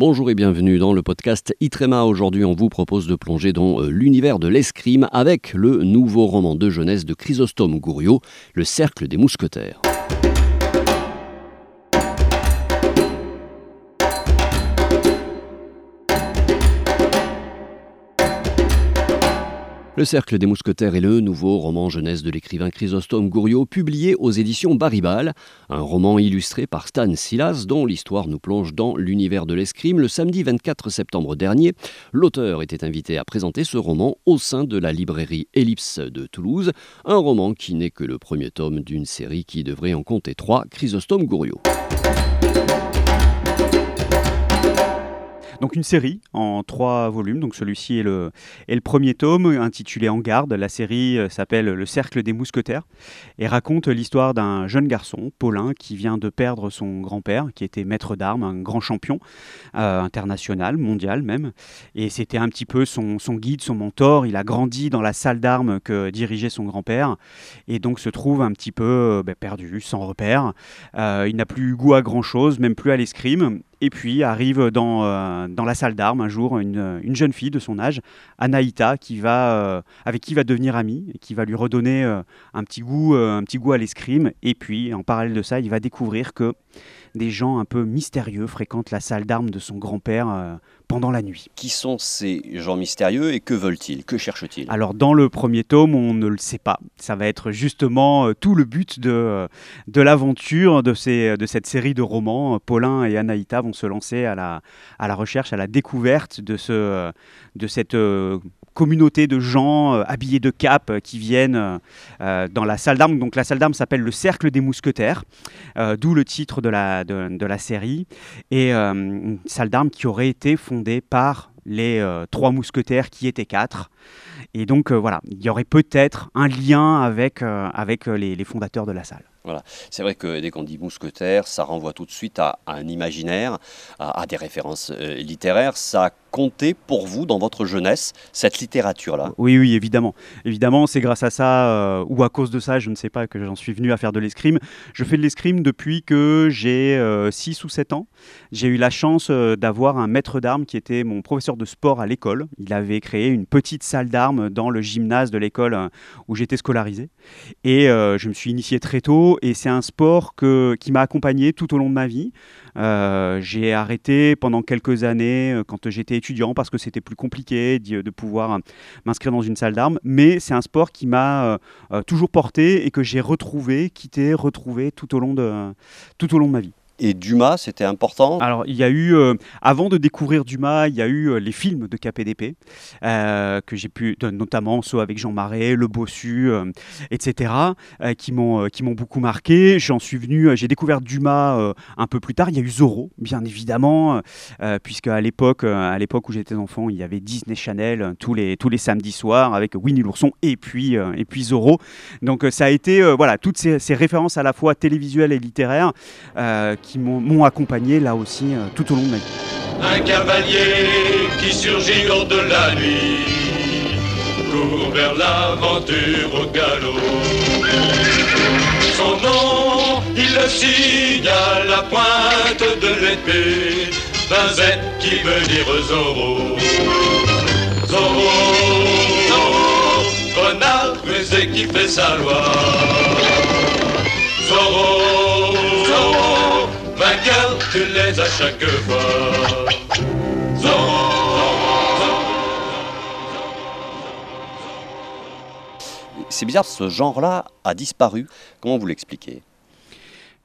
Bonjour et bienvenue dans le podcast Itrema. Aujourd'hui, on vous propose de plonger dans euh, l'univers de l'escrime avec le nouveau roman de jeunesse de Chrysostome Gouriot, Le Cercle des Mousquetaires. Le Cercle des Mousquetaires est le nouveau roman jeunesse de l'écrivain Chrysostome Gouriot, publié aux éditions Baribal. Un roman illustré par Stan Silas, dont l'histoire nous plonge dans l'univers de l'escrime. Le samedi 24 septembre dernier, l'auteur était invité à présenter ce roman au sein de la librairie Ellipse de Toulouse. Un roman qui n'est que le premier tome d'une série qui devrait en compter trois, Chrysostome Gouriot. Donc une série en trois volumes. Donc celui-ci est le, premier tome intitulé En garde. La série euh, s'appelle Le Cercle des Mousquetaires et raconte l'histoire d'un jeune garçon, Paulin, qui vient de perdre son grand-père, qui était maître d'armes, un grand champion euh, international, mondial même. Et c'était un petit peu son, guide, son mentor. Il a grandi dans la salle d'armes que dirigeait son grand-père et donc se trouve un petit peu euh, ben, perdu, sans repère. il n'a plus goût à grand-chose, même plus à l'escrime. Et puis arrive dans, euh, dans la salle d'armes un jour une, une, jeune fille de son âge, Anaïta, qui va, euh, avec qui va devenir ami et qui va lui redonner euh, un, petit goût, un petit goût à l'escrime. Et puis en parallèle de ça, il va découvrir que des gens un peu mystérieux fréquentent la salle d'armes de son grand-père euh, pendant la nuit. Qui sont ces gens mystérieux et que veulent-ils? Que cherchent-ils? Alors dans le premier tome, on ne le sait pas. Ça va être justement euh, tout le but de, euh, de l'aventure de, ces, de cette série de romans. Paulin et Anaïta vont se lancer à la, à la recherche, à la découverte de, ce, de cette communauté de gens euh, habillés de cap euh, qui viennent euh, dans la salle d'armes. Donc la salle d'armes s'appelle le Cercle des Mousquetaires, d'où le titre de la, de, la série. Et une salle d'armes qui aurait été fondée par les trois mousquetaires qui étaient quatre. Et donc voilà, il y aurait peut-être un lien avec, avec les, les fondateurs de la salle. Voilà. C'est vrai que dès qu'on dit mousquetaire, ça renvoie tout de suite à, un imaginaire, à, des références littéraires. Ça compter pour vous dans votre jeunesse, cette littérature-là? Oui, oui, évidemment. Évidemment, c'est grâce à ça, euh, ou à cause de ça, je ne sais pas, que j'en suis venu à faire de l'escrime. Je fais de l'escrime depuis que j'ai 6 euh, ou 7 ans. J'ai eu la chance euh, d'avoir un maître d'armes qui était mon professeur de sport à l'école. Il avait créé une petite salle d'armes dans le gymnase de l'école où j'étais scolarisé. Et je me suis initié très tôt, et c'est un sport qui m'a accompagné tout au long de ma vie. j'ai arrêté pendant quelques années quand j'étais étudiant parce que c'était plus compliqué de pouvoir euh, m'inscrire dans une salle d'armes. Mais c'est un sport qui m'a euh, euh, toujours porté et que j'ai retrouvé, quitté, retrouvé tout au tout au long de ma vie et Dumas, c'était important Alors, il y a eu, euh, avant de découvrir Dumas, il y a eu euh, les films de KPDP, euh, que j'ai pu, notamment ceux avec Jean Marais, Le Bossu, etc., qui m'ont beaucoup marqué. J'en suis venu, j'ai découvert Dumas un peu plus tard. Il y a eu Zorro, bien évidemment, puisque à l'époque où j'étais enfant, il y avait Disney Channel tous les, tous les samedis soirs avec Winnie l'ourson et puis, et puis Zorro. Donc, ça a été, voilà, toutes ces, ces, références à la fois télévisuelles et littéraires qui qui m'ont accompagné là aussi euh, tout au long de ma vie. Un cavalier qui surgit lors de la nuit court vers l'aventure au galop. Son nom, il le signe à la pointe de l'épée Z qui veut dire Zorro. Zorro, Zorro, renard rusé qui fait sa loi. Zorro, vainqueur, tu les à chaque fois. C'est bizarre, ce genre-là a disparu. Comment vous l'expliquez?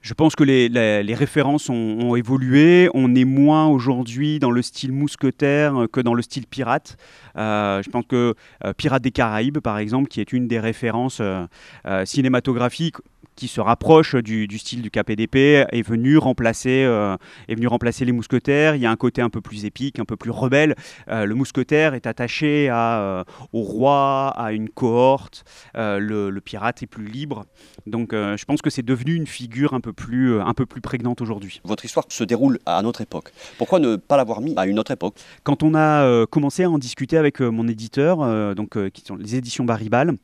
Je pense que les, les, références ont, évolué. On est moins aujourd'hui dans le style mousquetaire que dans le style pirate. Euh, je pense que euh, Pirates des Caraïbes, par exemple, qui est une des références euh, cinématographiques, qui se rapproche du, style du KPDP, est venu, remplacer, euh, est venu remplacer les mousquetaires. Il y a un côté un peu plus épique, un peu plus rebelle. Euh, le mousquetaire est attaché à, euh, au roi, à une cohorte. Le, pirate est plus libre. Donc je pense que c'est devenu une figure un peu plus, un peu plus prégnante aujourd'hui. Votre histoire se déroule à notre époque. Pourquoi ne pas l'avoir mis à une autre époque? Quand on a commencé à en discuter avec mon éditeur, donc, qui sont les éditions Baribal,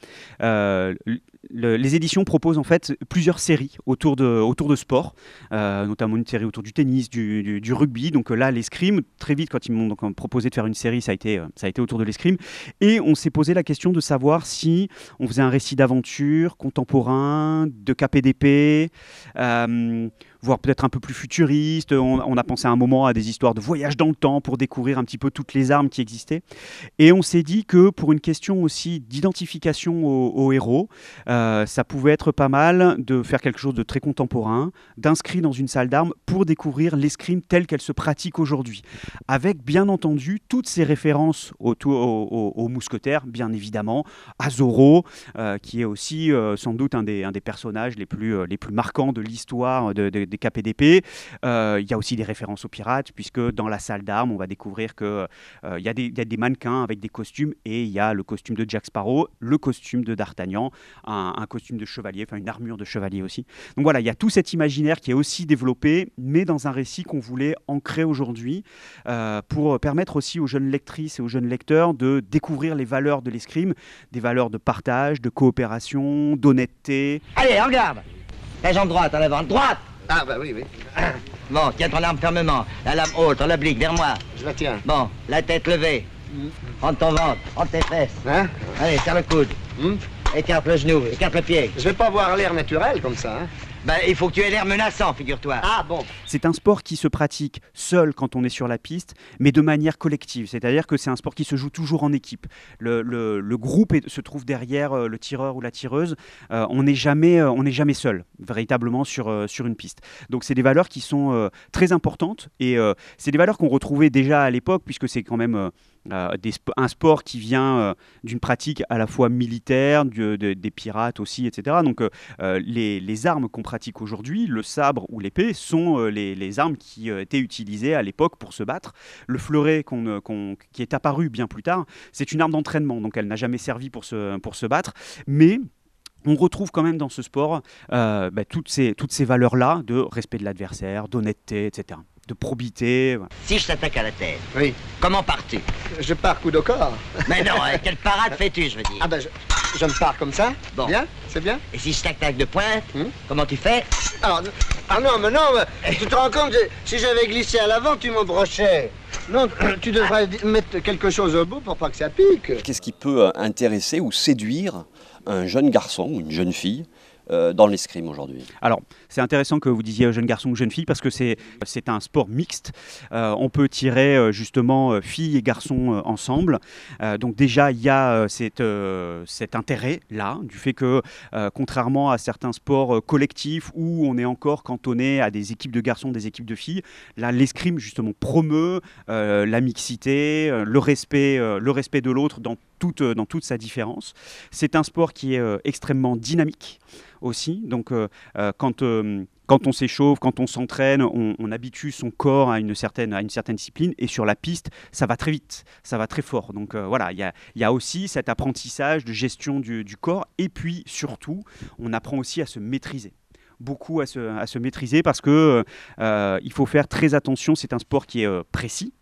le- les éditions proposent en fait plusieurs séries autour de, autour de sport, euh, notamment une série autour du tennis, du, rugby. Donc euh, là, l'escrime, très vite, quand ils m'ont donc, euh, proposé de faire une série, ça a été, euh, ça a été autour de l'escrime. Et on s'est posé la question de savoir si on faisait un récit d'aventure contemporain, de KPDP, euh, voire peut-être un peu plus futuriste. On, a pensé à un moment à des histoires de voyage dans le temps pour découvrir un petit peu toutes les armes qui existaient. Et on s'est dit que pour une question aussi d'identification aux héros, euh, ça pouvait être pas mal de faire quelque chose de très contemporain, d'inscrit dans une salle d'armes pour découvrir l'escrime telle qu'elle se pratique aujourd'hui. Avec bien entendu toutes ces références au, au, au- aux mousquetaires, bien évidemment, à Zorro, euh, qui est aussi euh, sans doute un des, personnages les plus, les plus marquants de l'histoire de- des KPDP. Euh, Il y a aussi des références aux pirates, puisque dans la salle d'armes, on va découvrir qu'il il y, a des- il y a des mannequins avec des costumes, et il y a le costume de Jack Sparrow, le costume de D'Artagnan, un, costume de chevalier, enfin une armure de chevalier aussi. Donc voilà, il y a tout cet imaginaire qui est aussi développé, mais dans un récit qu'on voulait ancrer aujourd'hui, euh, pour permettre aussi aux jeunes lectrices et aux jeunes lecteurs de découvrir les valeurs de l'escrime, des valeurs de partage, de coopération, d'honnêteté. Allez, en garde La jambe droite en avant, droite Ah bah oui, oui. Bon, tiens ton arme fermement. La lame haute, en oblique, vers moi. Je la tiens. Bon, la tête levée. Rentre ton ventre, rentre tes fesses. Hein Allez, serre le coude. Hmm Écarte le genou, écarte le pied. Je vais pas avoir l'air naturel comme ça. Hein Ben, il faut que tu aies l'air menaçant, figure-toi. ah bon. C'est un sport qui se pratique seul quand on est sur la piste, mais de manière collective. C'est-à-dire que c'est un sport qui se joue toujours en équipe. Le, le- le groupe est- se trouve derrière euh, le tireur ou la tireuse. Euh, on n'est jamais, euh, on n'est jamais seul, véritablement sur, euh, sur une piste. Donc c'est des valeurs qui sont euh, très importantes et euh, c'est des valeurs qu'on retrouvait déjà à l'époque, puisque c'est quand même euh, un sport qui vient euh, d'une pratique à la fois militaire, des pirates aussi, etc. Donc euh, les, armes qu'on pratique aujourd'hui, le sabre ou l'épée, sont les, armes qui étaient utilisées à l'époque pour se battre. Le fleuret qui est apparu bien plus tard, c'est une arme d'entraînement, donc elle n'a jamais servi pour se, pour se battre, mais on retrouve quand même dans ce sport euh, bah, toutes ces, toutes ces valeurs-là de respect de l'adversaire, d'honnêteté, etc., de probité. voilà. Si je t'attaque à la tête, Oui. comment pars-tu? Je pars coup de corps. Mais non, hein, quelle parade fais-tu, je veux dire? Ah ben je, je me pars comme ça. Bon. Bien C'est bien Et si je t'attaque de pointe, Hmm comment tu fais? Ah non, mais non, mais tu te rends compte, je- si j'avais glissé à l'avant, tu me brochais. Non, tu devrais mettre quelque chose au bout pour pas que ça pique. Qu'est-ce qui peut euh, intéresser ou séduire un jeune garçon ou une jeune fille euh, dans l'escrime aujourd'hui Alors, c'est intéressant que vous disiez jeune garçon ou jeune fille parce que c'est un sport mixte. Euh, on peut tirer euh, justement euh, filles et garçons euh, ensemble. Euh, donc déjà, il y a euh, euh, cet intérêt-là, du fait que, euh, contrairement à certains sports euh, collectifs où on est encore cantonné à des équipes de garçons, des équipes de filles, là, l'escrime justement promeut euh, la mixité, euh, le, respect, euh, le respect de l'autre dans toute, dans toute sa différence. C'est un sport qui est euh, extrêmement dynamique aussi. Donc, euh, euh, quand, euh, quand on s'échauffe, quand on s'entraîne, on, habitue son corps à une, certaine, à une certaine discipline. Et sur la piste, ça va très vite, ça va très fort. Donc euh, voilà, il y a, aussi cet apprentissage de gestion du, corps. Et puis surtout, on apprend aussi à se maîtriser beaucoup à se, à se maîtriser parce que euh, il faut faire très attention. C'est un sport qui est euh, précis.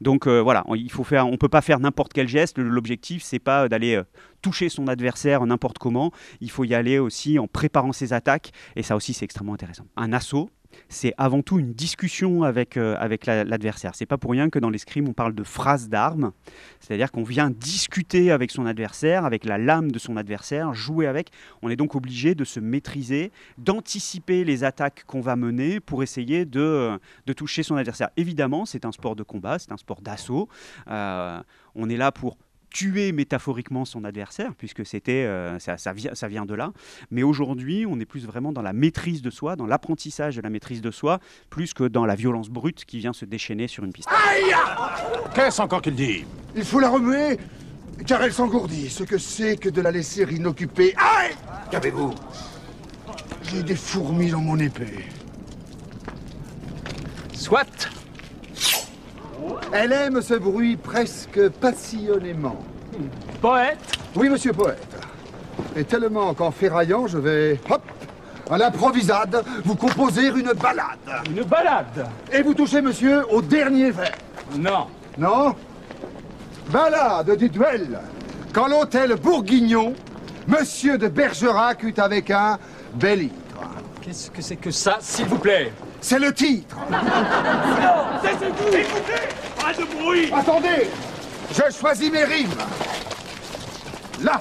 Donc euh, voilà, on- il peut pas faire n'importe quel geste. L'objectif, c'est pas d'aller euh, toucher son adversaire n'importe comment. Il faut y aller aussi en préparant ses attaques. Et ça aussi, c'est extrêmement intéressant. Un assaut, c'est avant tout une discussion avec, euh, avec la- l'adversaire. C'est pas pour rien que dans l'escrime, on parle de phrase d'armes. C'est-à-dire qu'on vient discuter avec son adversaire, avec la lame de son adversaire, jouer avec. On est donc obligé de se maîtriser, d'anticiper les attaques qu'on va mener pour essayer de, euh, de toucher son adversaire. Évidemment, c'est un sport de combat, c'est un sport d'assaut. Euh, on est là pour tuer métaphoriquement son adversaire, puisque c'était euh, ça, ça vient, ça vient de là. Mais aujourd'hui, on est plus vraiment dans la maîtrise de soi, dans l'apprentissage de la maîtrise de soi, plus que dans la violence brute qui vient se déchaîner sur une piste. Qu'est-ce encore qu'il dit? Il faut la remuer, car elle s'engourdit. Ce que c'est que de la laisser inoccupée. Aïe Qu'avez-vous? J'ai des fourmis dans mon épée. Soit Elle aime ce bruit presque passionnément. poète, Oui, monsieur poète. Et tellement qu'en ferraillant, je vais, hop, à l'improvisade, vous composer une balade. une balade. Et vous touchez, monsieur, au dernier vers. Non. Non? Balade du duel. Quand l'hôtel Bourguignon Monsieur de Bergerac eut avec un bel. Qu'est-ce que c'est que ça, s'il vous plaît? C'est le titre. Écoutez Pas de bruit Attendez Je choisis mes rimes. Là,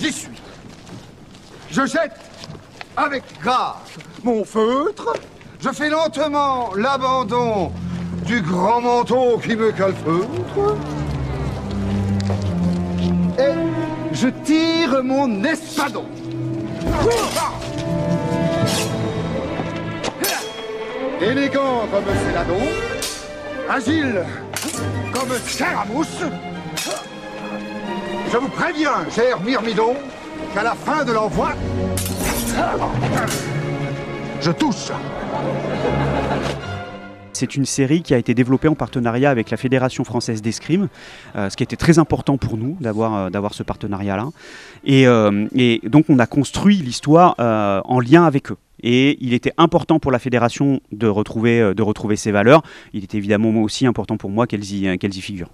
j'y suis. Je jette avec grâce mon feutre. Je fais lentement l'abandon du grand manteau qui me calfeutre. Et je tire mon espadon. Élégant comme Céladon, agile comme Scaramouche. Je vous préviens, cher Myrmidon, qu'à la fin de l'envoi, je touche. C'est une série qui a été développée en partenariat avec la Fédération française d'escrime, euh, ce qui était très important pour nous d'avoir euh, d'avoir ce partenariat-là. Et, euh, et donc on a construit l'histoire en lien avec eux. Et il était important pour la fédération de retrouver, euh, de retrouver ces valeurs. Il était évidemment aussi important pour moi qu'elles y, qu'elles y figurent.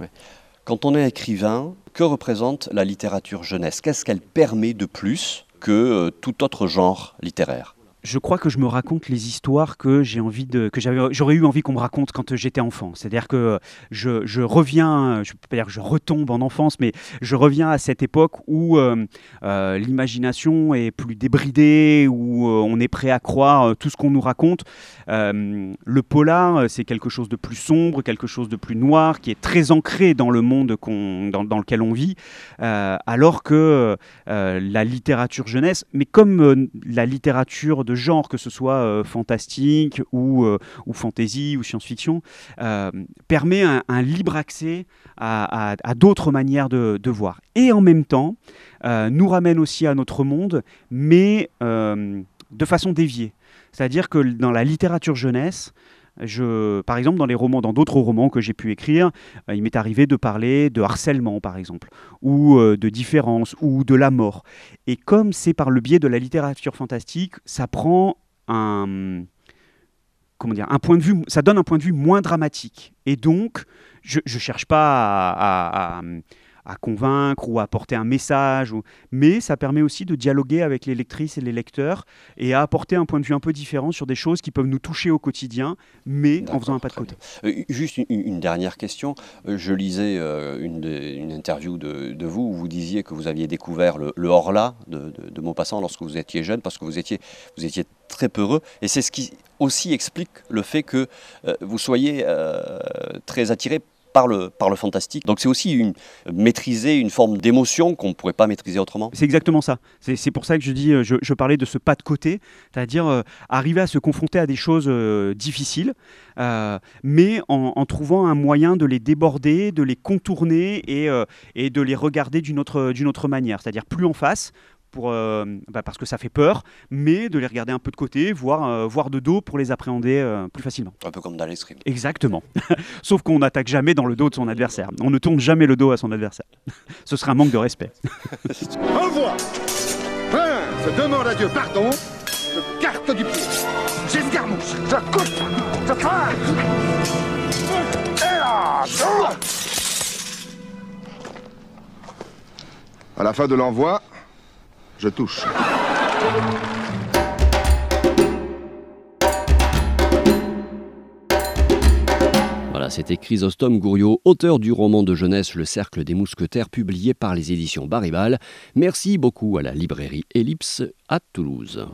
Quand on est écrivain, que représente la littérature jeunesse? Qu'est-ce qu'elle permet de plus que euh, tout autre genre littéraire? Je crois que je me raconte les histoires que j'ai envie de que j'aurais eu envie qu'on me raconte quand j'étais enfant. C'est-à-dire que je, je reviens, je peux pas dire que je retombe en enfance, mais je reviens à cette époque où euh, euh, l'imagination est plus débridée, où euh, on est prêt à croire tout ce qu'on nous raconte. Le polar, c'est quelque chose de plus sombre, quelque chose de plus noir, qui est très ancré dans le monde dans, dans lequel on vit, alors que la littérature jeunesse, mais comme la littérature de genre, que ce soit euh, fantastique ou, euh, ou fantasy ou science-fiction, euh, permet un, libre accès à, d'autres manières de, voir. Et en même temps, nous ramène aussi à notre monde, mais de façon déviée. C'est-à-dire que dans la littérature jeunesse, je, par exemple, dans d'autres romans que j'ai pu écrire, euh, il m'est arrivé de parler de harcèlement, par exemple, ou euh, de différence, ou de la mort. Et comme c'est par le biais de la littérature fantastique, ça prend un, comment dire, un point de vue, ça donne un point de vue moins dramatique. Et donc, je ne cherche pas à- à convaincre ou à apporter un message, ou- mais ça permet aussi de dialoguer avec les lectrices et les lecteurs et à apporter un point de vue un peu différent sur des choses qui peuvent nous toucher au quotidien, mais en faisant un pas de côté. Euh, Juste une, une dernière question. Euh, Je lisais euh, une, interview de, de vous où vous disiez que vous aviez découvert le, le Horla de, de, de Maupassant lorsque vous étiez jeune parce que vous étiez, vous étiez très peureux. Et c'est ce qui aussi explique le fait que euh, vous soyez très attiré par le, par le fantastique. Donc c'est aussi une, maîtriser une forme d'émotion qu'on ne pourrait pas maîtriser autrement. C'est exactement ça. C'est pour ça que je dis, euh, je, je parlais de ce pas de côté, c'est-à-dire euh, arriver à se confronter à des choses euh, difficiles, mais en, trouvant un moyen de les déborder, de les contourner et, et de les regarder d'une autre, d'une autre manière, c'est-à-dire plus en face. Pour, euh, bah, parce que ça fait peur, mais de les regarder un peu de côté, voire, euh, voire de dos pour les appréhender euh, plus facilement. Un peu comme dans l'escrime. Exactement. Sauf qu'on n'attaque jamais dans le dos de son adversaire. On ne tourne jamais le dos à son adversaire. Ce serait un manque de respect. Envoie Prince demande à Dieu pardon, carte du pied. J'escarmouche, je coupe, je. Et là. À la fin de l'envoi, je touche. Voilà, c'était Chrysostome Gouriot, auteur du roman de jeunesse Le Cercle des Mousquetaires, publié par les éditions Baribal. Merci beaucoup à la librairie Ellipse à Toulouse.